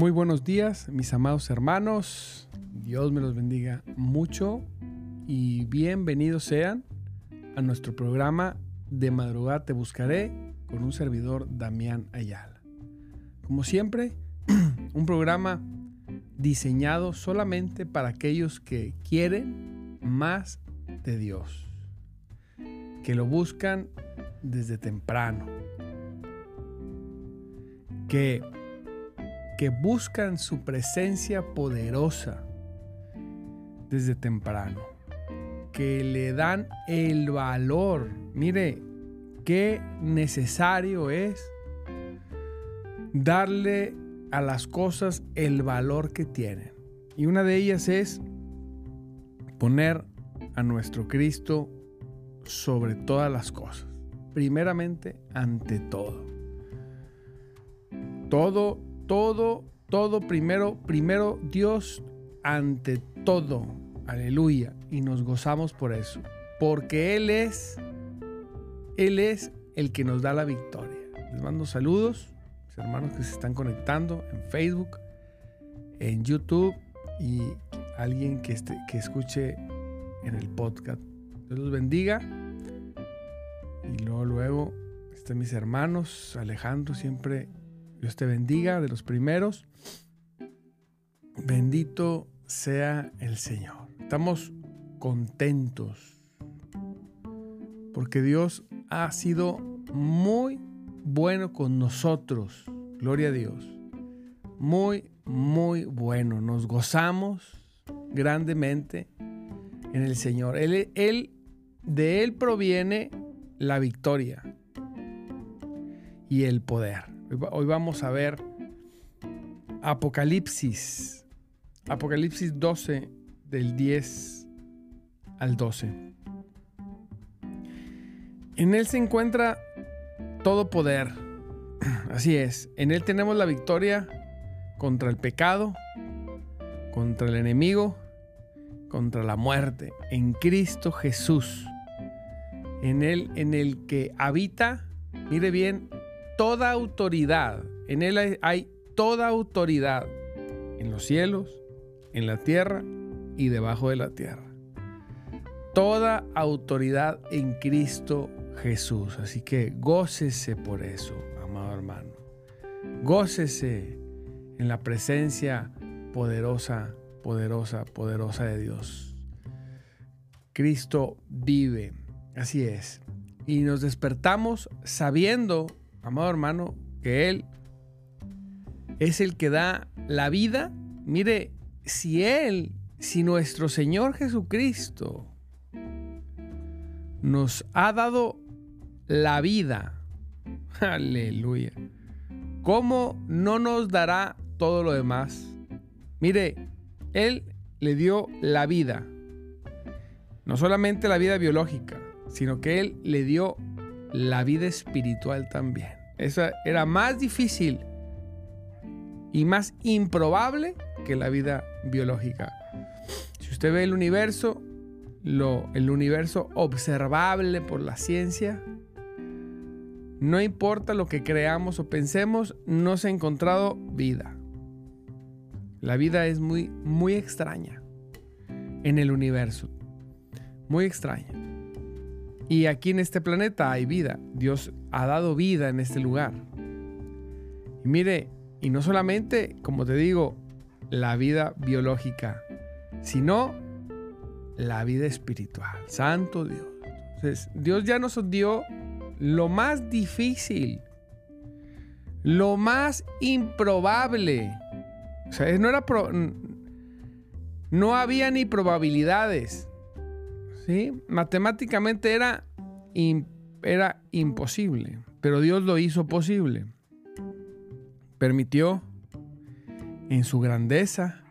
Muy buenos días, mis amados hermanos. Dios me los bendiga mucho y bienvenidos sean a nuestro programa De madrugada te buscaré con un servidor Damián Ayala. Como siempre, un programa diseñado solamente para aquellos que quieren más de Dios, que lo buscan desde temprano, que que buscan su presencia poderosa desde temprano, que le dan el valor. Mire, qué necesario es darle a las cosas el valor que tienen. Y una de ellas es poner a nuestro Cristo sobre todas las cosas. Primeramente, ante todo. Todo todo, todo primero, primero Dios ante todo. Aleluya. Y nos gozamos por eso. Porque Él es, Él es el que nos da la victoria. Les mando saludos, mis hermanos que se están conectando en Facebook, en YouTube y alguien que, esté, que escuche en el podcast. Dios los bendiga. Y luego, luego, están mis hermanos, Alejandro siempre Dios te bendiga de los primeros. Bendito sea el Señor. Estamos contentos porque Dios ha sido muy bueno con nosotros. Gloria a Dios. Muy, muy bueno. Nos gozamos grandemente en el Señor. Él, de Él proviene la victoria y el poder. Hoy vamos a ver Apocalipsis. Apocalipsis 12 del 10 al 12. En él se encuentra todo poder. Así es, en él tenemos la victoria contra el pecado, contra el enemigo, contra la muerte, en Cristo Jesús. En él en el que habita, mire bien, toda autoridad. En Él hay, toda autoridad en los cielos, en la tierra y debajo de la tierra. Toda autoridad en Cristo Jesús. Así que gócese por eso, amado hermano. Gócese en la presencia poderosa, poderosa, poderosa de Dios. Cristo vive. Así es. y nos despertamos sabiendo, amado hermano, que Él es el que da la vida. Mire, si Él, si nuestro Señor Jesucristo nos ha dado la vida, aleluya, ¿cómo no nos dará todo lo demás? Mire, Él le dio la vida, no solamente la vida biológica, sino que Él le dio la vida espiritual también. Esa era más difícil y más improbable que la vida biológica. Si usted ve el universo, lo, el universo observable por la ciencia, no importa lo que creamos o pensemos, no se ha encontrado vida. La vida es muy, muy extraña en el universo. Muy extraña. Y aquí en este planeta hay vida. Dios ha dado vida en este lugar. Y mire, y no solamente, como te digo, la vida biológica, sino la vida espiritual. Santo Dios. Entonces, Dios ya nos dio lo más difícil, lo más improbable. O sea, no era no había ni probabilidades. Matemáticamente era, era imposible, pero Dios lo hizo posible permitió en su grandeza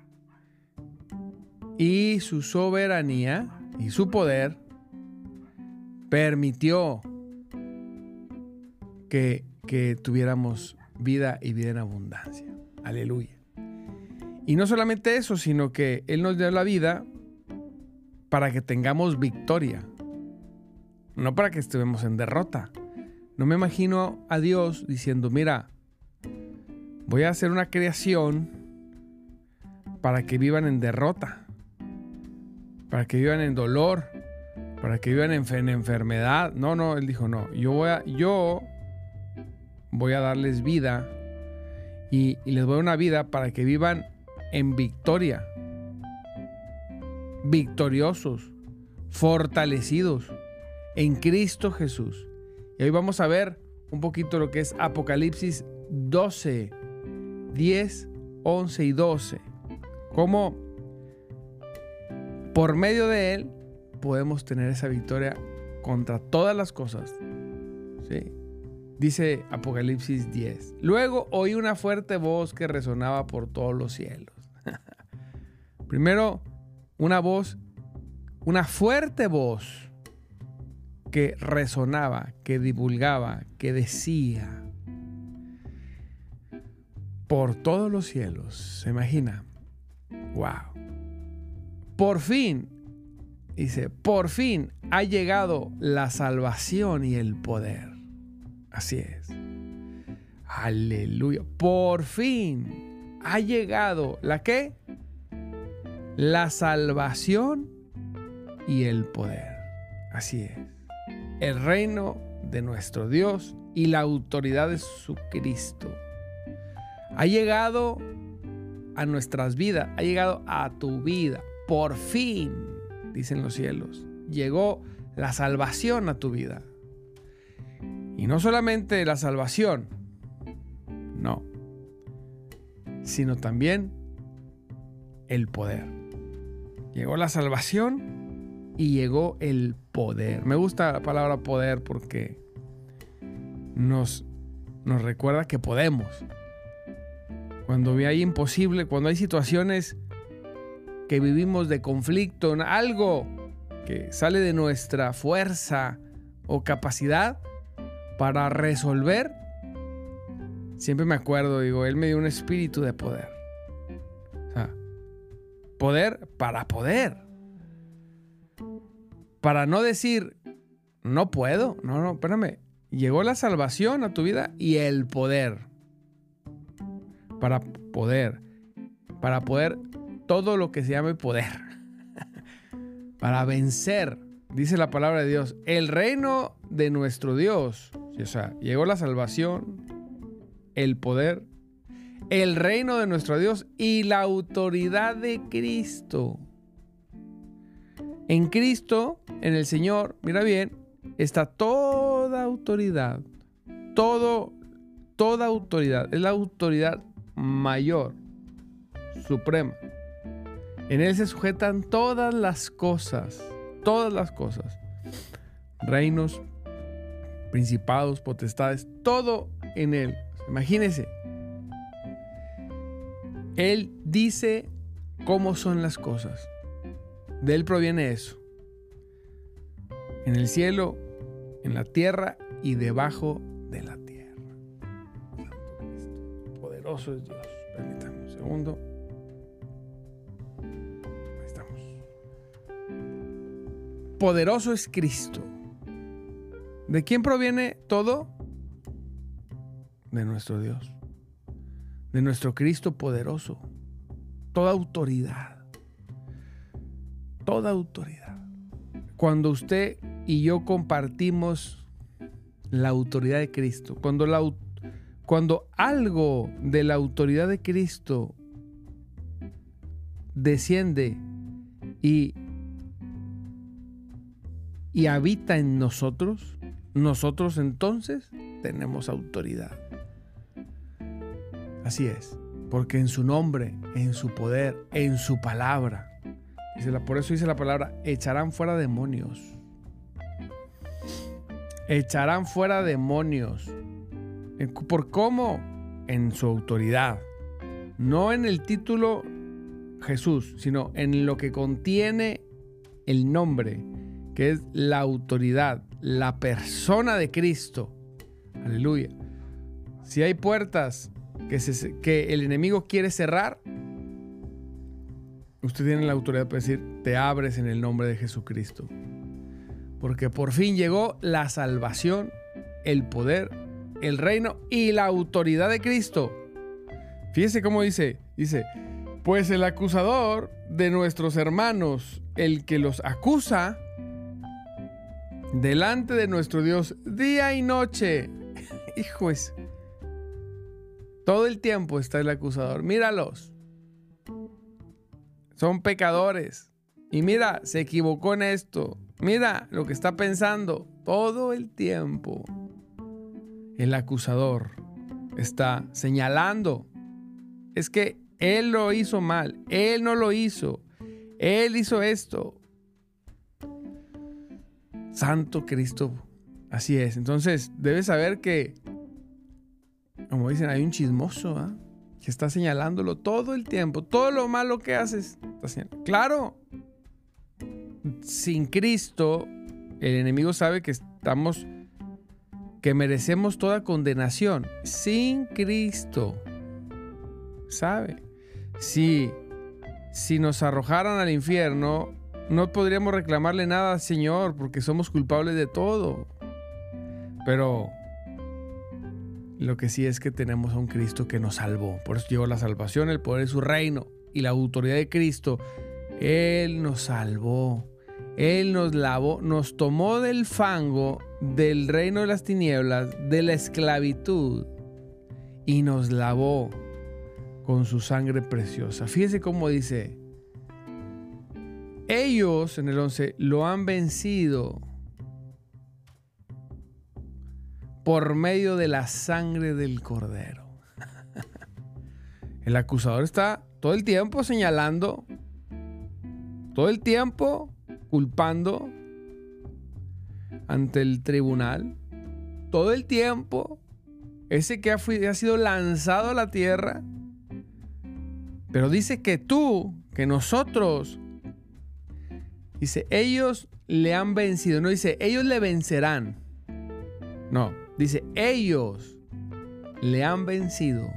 y su soberanía y su poder, permitió que, que tuviéramos vida y vida en abundancia. Aleluya. Y no solamente eso, sino que Él nos dio la vida para que tengamos victoria, no para que estemos en derrota. No me imagino a Dios diciendo, mira, Voy a hacer una creación para que vivan en derrota, para que vivan en dolor, para que vivan en, enfermedad. No, no, él dijo, no, yo voy a, yo voy a darles vida y, y les voy a una vida para que vivan en victoria, victoriosos, fortalecidos en Cristo Jesús. Y hoy vamos a ver un poquito lo que es Apocalipsis 12, 10, 11 y 12. Cómo por medio de Él podemos tener esa victoria contra todas las cosas. ¿Sí? Dice Apocalipsis 10. Luego oí una fuerte voz que resonaba por todos los cielos. Primero, una voz, una fuerte voz que resonaba, que divulgaba, que decía, por todos los cielos. ¿Se imagina? ¡Wow! Por fin, dice, por fin ha llegado la salvación y el poder. Así es. Aleluya. Por fin ha llegado la qué? La salvación y el poder. Así es. El reino de nuestro Dios y la autoridad de su Cristo ha llegado a nuestras vidas, ha llegado a tu vida. Por fin, dicen los cielos, llegó la salvación a tu vida. Y no solamente la salvación, no, sino también el poder. Llegó la salvación y llegó el poder. Me gusta la palabra poder porque nos, nos recuerda que podemos, cuando hay imposible, cuando hay situaciones que vivimos de conflicto, algo que sale de nuestra fuerza o capacidad para resolver, siempre me acuerdo, digo, Él me dio un espíritu de poder. Poder para poder. Para no decir, no puedo, no, no, espérame. Llegó la salvación a tu vida y el poder para poder, para poder todo lo que se llame poder, para vencer, dice la palabra de Dios, el reino de nuestro Dios. O sea, llegó la salvación, el poder, el reino de nuestro Dios y la autoridad de Cristo. En Cristo, en el Señor, mira bien, está toda autoridad, todo, toda autoridad, es la autoridad mayor, suprema. En Él se sujetan todas las cosas, todas las cosas, reinos, principados, potestades, todo en Él. Imagínense, Él dice cómo son las cosas. De Él proviene eso. En el cielo, en la tierra y debajo de la tierra. Poderoso es Dios. Permítanme un segundo. Ahí estamos. Poderoso es Cristo. ¿De quién proviene todo? De nuestro Dios. De nuestro Cristo poderoso. Toda autoridad. Toda autoridad. Cuando usted y yo compartimos la autoridad de Cristo, cuando, la, cuando algo de la autoridad de Cristo desciende y, y habita en nosotros, nosotros entonces tenemos autoridad. Así es, porque en su nombre, en su poder, en su palabra, por eso dice la palabra, echarán fuera demonios. Echarán fuera demonios. ¿Por cómo? En su autoridad. No en el título Jesús, sino en lo que contiene el nombre, que es la autoridad, la persona de Cristo. Aleluya. Si hay puertas que, el enemigo quiere cerrar, usted tiene la autoridad para decir, te abres en el nombre de Jesucristo. Porque por fin llegó la salvación, el poder, el reino y la autoridad de Cristo. Fíjese cómo dice, dice, pues el acusador de nuestros hermanos, el que los acusa, delante de nuestro Dios, día y noche. Hijo es. Todo el tiempo está el acusador. Míralos. Son pecadores. Y mira, se equivocó en esto. Mira lo que está pensando. Todo el tiempo. El acusador está señalando. Es que él lo hizo mal. Él no lo hizo. Él hizo esto. Santo Cristo. Así es. Entonces, debes saber que, como dicen, hay un chismoso. ¿ah? que está señalándolo todo el tiempo. Todo lo malo que haces. Claro, sin Cristo, el enemigo sabe que estamos, que merecemos toda condenación. Sin Cristo, sabe. Si, si nos arrojaran al infierno, no podríamos reclamarle nada al Señor porque somos culpables de todo. Pero lo que sí es que tenemos a un Cristo que nos salvó. Por eso llegó la salvación, el poder de su reino y la autoridad de Cristo. Él nos salvó. Él nos lavó, nos tomó del fango del reino de las tinieblas, de la esclavitud, y nos lavó con su sangre preciosa. Fíjese cómo dice, ellos en el 11 lo han vencido por medio de la sangre del cordero. El acusador está todo el tiempo señalando, todo el tiempo culpando ante el tribunal, todo el tiempo ese que ha, sido lanzado a la tierra. Pero dice que tú, que nosotros, dice, ellos le han vencido, no dice, ellos le vencerán. No, Dice, ellos le han vencido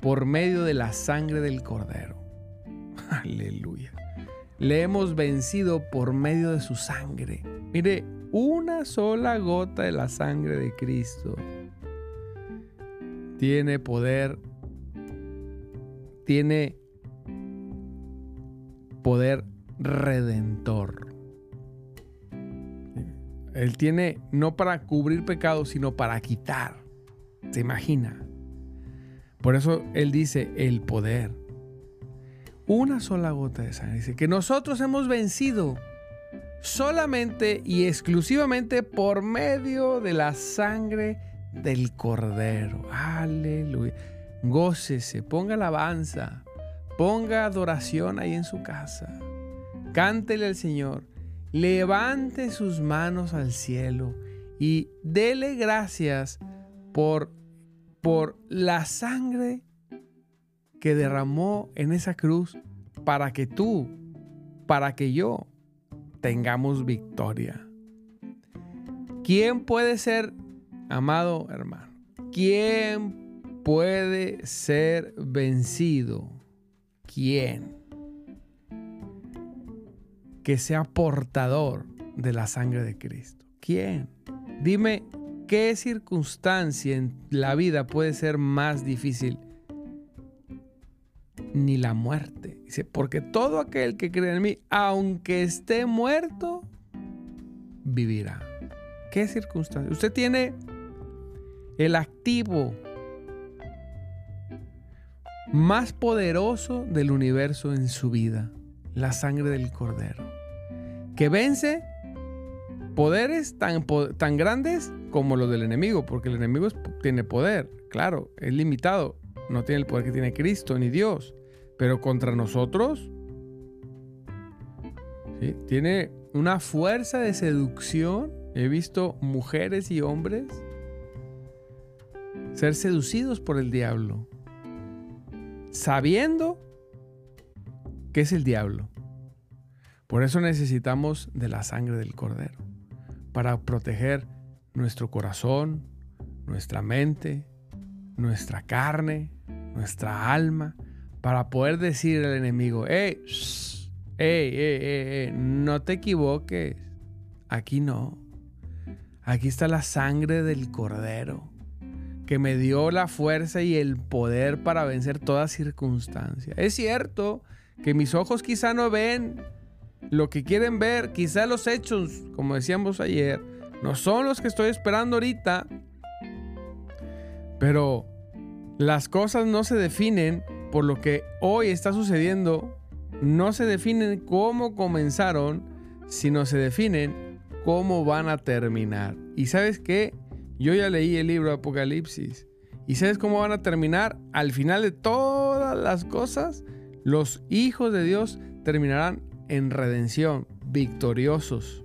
por medio de la sangre del cordero. Aleluya. Le hemos vencido por medio de su sangre. Mire, una sola gota de la sangre de Cristo tiene poder, tiene poder redentor. Él tiene no para cubrir pecados, sino para quitar. ¿Se imagina? Por eso Él dice el poder. Una sola gota de sangre. Dice que nosotros hemos vencido solamente y exclusivamente por medio de la sangre del Cordero. Aleluya. Gócese, ponga alabanza, ponga adoración ahí en su casa. Cántele al Señor, levante sus manos al cielo y dele gracias por, por la sangre que derramó en esa cruz para que tú, para que yo tengamos victoria. ¿Quién puede ser, amado hermano? ¿Quién puede ser vencido? ¿Quién? Que sea portador de la sangre de Cristo. ¿Quién? Dime, ¿qué circunstancia en la vida puede ser más difícil? Ni la muerte. Dice, porque todo aquel que cree en mí, aunque esté muerto, vivirá. ¿Qué circunstancia? Usted tiene el activo más poderoso del universo en su vida, la sangre del cordero, que vence poderes tan, tan grandes como los del enemigo, porque el enemigo tiene poder, claro, es limitado, no tiene el poder que tiene Cristo ni Dios, pero contra nosotros tiene una fuerza de seducción. He visto mujeres y hombres ser seducidos por el diablo, sabiendo que es el diablo. Por eso necesitamos de la sangre del cordero para proteger nuestro corazón, nuestra mente, nuestra carne, nuestra alma, para poder decir al enemigo, hey, hey, hey, hey, no te equivoques, aquí no, aquí está la sangre del cordero que me dio la fuerza y el poder para vencer toda circunstancia. Es cierto que mis ojos quizá no ven lo que quieren ver, quizá los hechos, como decíamos ayer, no son los que estoy esperando ahorita, pero las cosas no se definen por lo que hoy está sucediendo, no se definen cómo comenzaron, sino se definen cómo van a terminar. ¿Y sabes qué? Yo ya leí el libro de Apocalipsis. ¿Y sabes cómo van a terminar? Al final de todas las cosas, los hijos de Dios terminarán en redención, victoriosos,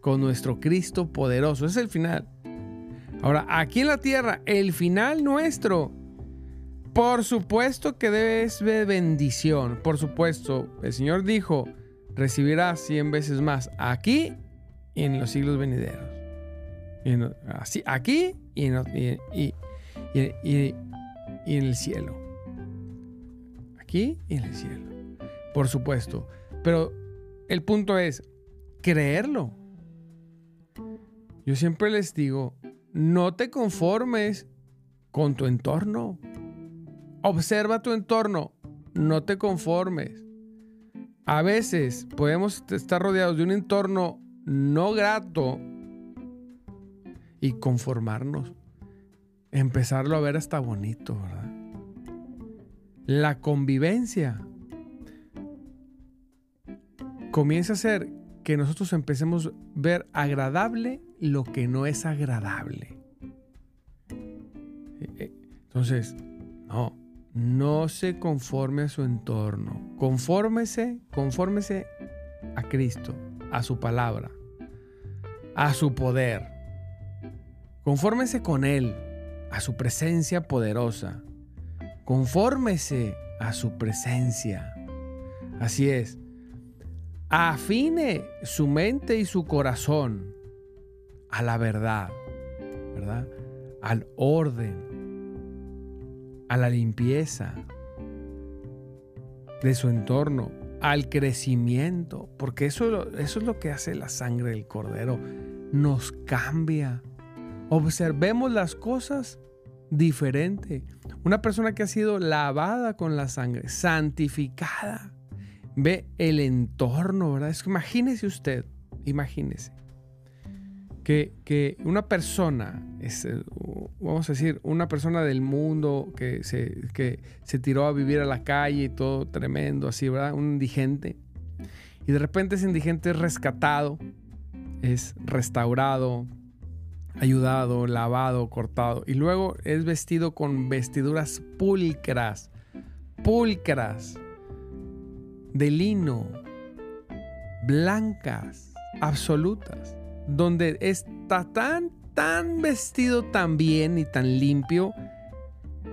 con nuestro Cristo poderoso. Es el final. Ahora, aquí en la tierra, el final nuestro, por supuesto que debe ser bendición. Por supuesto, el Señor dijo, recibirá cien veces más aquí y en los siglos venideros. así, aquí en, y en el cielo. Aquí y en el cielo. Por supuesto. Pero el punto es creerlo. Yo siempre les digo, no te conformes con tu entorno. Observa tu entorno, no te conformes. A veces podemos estar rodeados de un entorno no grato y conformarnos. Empezarlo a ver hasta bonito, ¿verdad? La convivencia comienza a ser que nosotros empecemos a ver agradable lo que no es agradable. Eh, eh, entonces, no, no se conforme a su entorno. Confórmese, confórmese a Cristo, a su palabra, a su poder. Confórmese con Él, a su presencia poderosa. Confórmese a su presencia. Así es afine su mente y su corazón a la verdad, ¿verdad? Al orden, a la limpieza de su entorno, al crecimiento, porque eso, eso es lo que hace la sangre del cordero, nos cambia. Observemos las cosas diferente. Una persona que ha sido lavada con la sangre, santificada, ve el entorno, ¿verdad? Es que imagínese usted, imagínese, que, una persona, eh, vamos a decir, una persona del mundo que se, que se tiró a vivir a la calle y todo tremendo, así, ¿verdad? Un indigente. Y de repente ese indigente es rescatado, es restaurado, ayudado, lavado, cortado. Y luego es vestido con vestiduras pulcras, pulcras, de lino, blancas, absolutas, donde está tan, tan vestido tan bien y tan limpio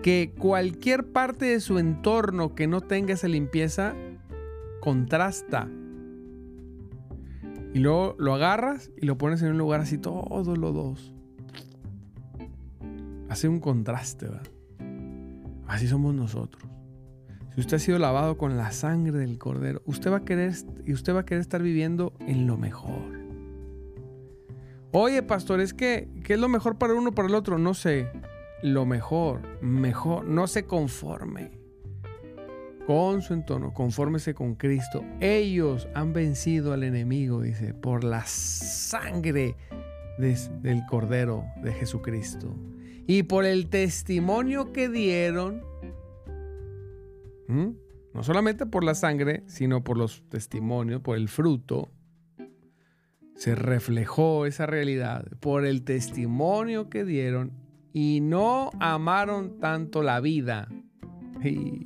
que cualquier parte de su entorno que no tenga esa limpieza contrasta. Y luego lo agarras y lo pones en un lugar así todo lodoso. Hace un contraste, ¿verdad? Así somos nosotros. Usted ha sido lavado con la sangre del cordero, usted va a querer y usted va a querer estar viviendo en lo mejor. Oye, pastor, es que ¿qué es lo mejor para uno para el otro? No sé. Lo mejor, mejor, no se conforme con su entorno, confórmese con Cristo. Ellos han vencido al enemigo, dice, por la sangre del Cordero de Jesucristo y por el testimonio que dieron, no solamente por la sangre, sino por los testimonios, por el fruto, se reflejó esa realidad, por el testimonio que dieron y no amaron tanto la vida. Y,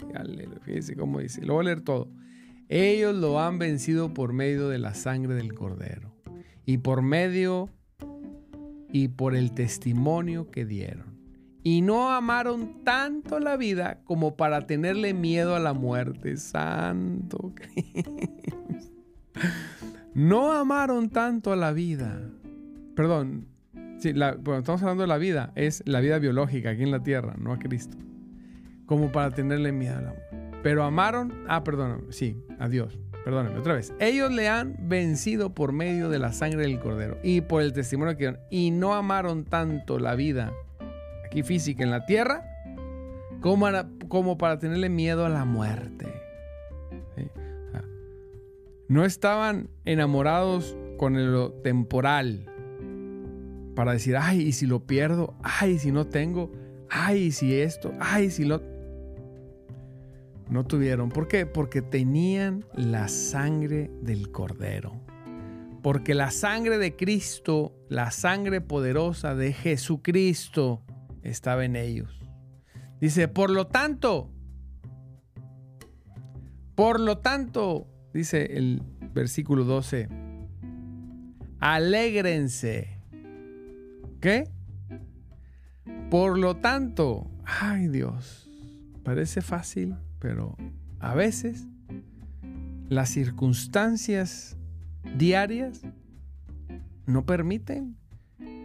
fíjense cómo dice, lo voy a leer todo. Ellos lo han vencido por medio de la sangre del cordero y por medio y por el testimonio que dieron y no amaron tanto la vida como para tenerle miedo a la muerte. Santo No amaron tanto a la vida. Perdón, estamos hablando de la vida, es la vida biológica aquí en la tierra, no a Cristo. Como para tenerle miedo a la muerte. Pero amaron, ah, perdón, sí, a Dios. Perdónenme, otra vez. Ellos le han vencido por medio de la sangre del cordero y por el testimonio que dieron. Y no amaron tanto la vida y física en la tierra como, como para tenerle miedo a la muerte. No estaban enamorados con lo temporal para decir, ay, y si lo pierdo, ay, si no tengo, ay, si esto, ay, si lo... No tuvieron. ¿Por qué? Porque tenían la sangre del cordero. Porque la sangre de Cristo, la sangre poderosa de Jesucristo, estaba en ellos. Dice, por lo tanto, por lo tanto, dice el versículo 12, alégrense. ¿Qué? Por lo tanto, ay Dios, parece fácil, pero a veces las circunstancias diarias no permiten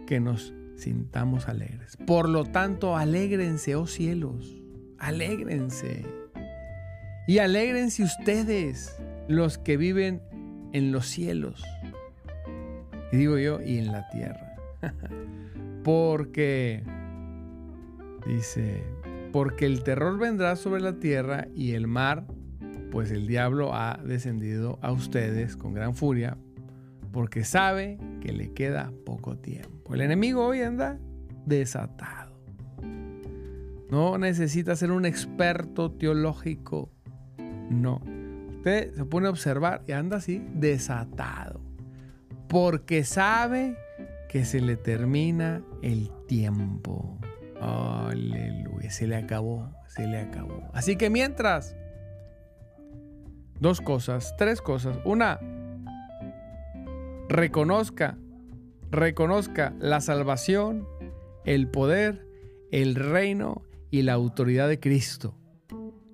que nos sintamos alegres. Por lo tanto, alégrense, oh cielos, alégrense. Y alégrense ustedes, los que viven en los cielos. Y digo yo, y en la tierra. porque, dice, porque el terror vendrá sobre la tierra y el mar, pues el diablo ha descendido a ustedes con gran furia porque sabe que le queda poco tiempo. El enemigo hoy anda desatado. No necesita ser un experto teológico. No. Usted se pone a observar y anda así desatado. Porque sabe que se le termina el tiempo. Aleluya. Se le acabó. Se le acabó. Así que mientras, dos cosas, tres cosas. Una, reconozca, reconozca la salvación, el poder, el reino y la autoridad de Cristo.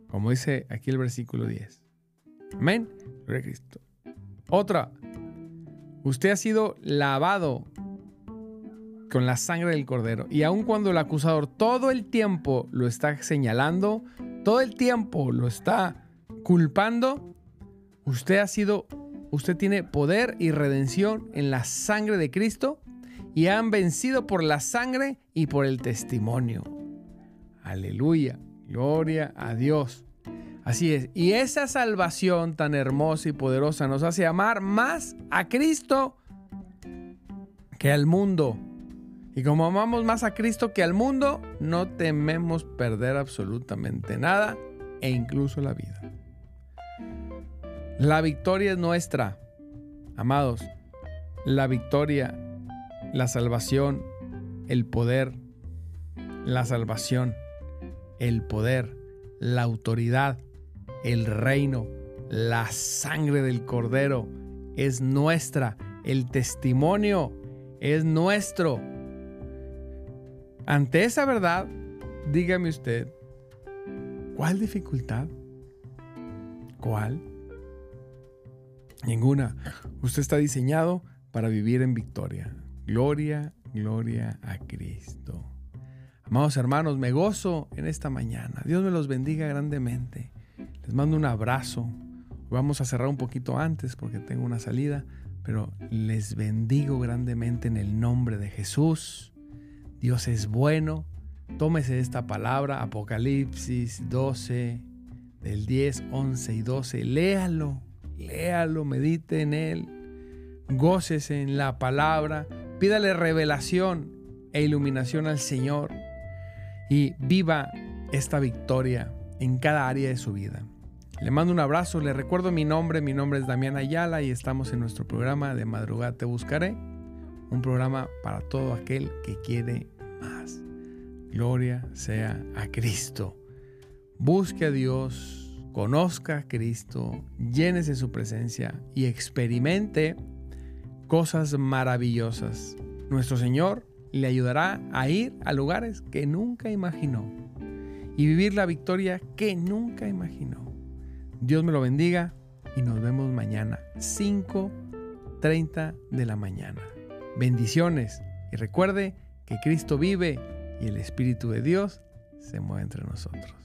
Como dice aquí el versículo 10. Amén. Gloria Cristo. Otra. Usted ha sido lavado con la sangre del cordero. Y aun cuando el acusador todo el tiempo lo está señalando, todo el tiempo lo está culpando, usted ha sido usted tiene poder y redención en la sangre de Cristo y han vencido por la sangre y por el testimonio. Aleluya, gloria a Dios. Así es, y esa salvación tan hermosa y poderosa nos hace amar más a Cristo que al mundo. Y como amamos más a Cristo que al mundo, no tememos perder absolutamente nada e incluso la vida. La victoria es nuestra. Amados, la victoria, la salvación, el poder, la salvación, el poder, la autoridad, el reino, la sangre del cordero es nuestra. El testimonio es nuestro. Ante esa verdad, dígame usted, ¿cuál dificultad? ¿Cuál? Ninguna. Usted está diseñado para vivir en victoria. Gloria, gloria a Cristo. Amados hermanos, me gozo en esta mañana. Dios me los bendiga grandemente. Les mando un abrazo. Vamos a cerrar un poquito antes porque tengo una salida, pero les bendigo grandemente en el nombre de Jesús. Dios es bueno. Tómese esta palabra, Apocalipsis 12, del 10, 11 y 12. Léalo, léalo, medite en él. Gócese en la palabra. Pídale revelación e iluminación al Señor. Y viva esta victoria en cada área de su vida. Le mando un abrazo, le recuerdo mi nombre, mi nombre es Damián Ayala y estamos en nuestro programa de Madrugada Te Buscaré, un programa para todo aquel que quiere más. Gloria sea a Cristo. Busque a Dios, conozca a Cristo, llénese su presencia y experimente cosas maravillosas. Nuestro Señor le ayudará a ir a lugares que nunca imaginó y vivir la victoria que nunca imaginó. Dios me lo bendiga y nos vemos mañana 5.30 de la mañana. Bendiciones y recuerde que Cristo vive y el Espíritu de Dios se mueve entre nosotros.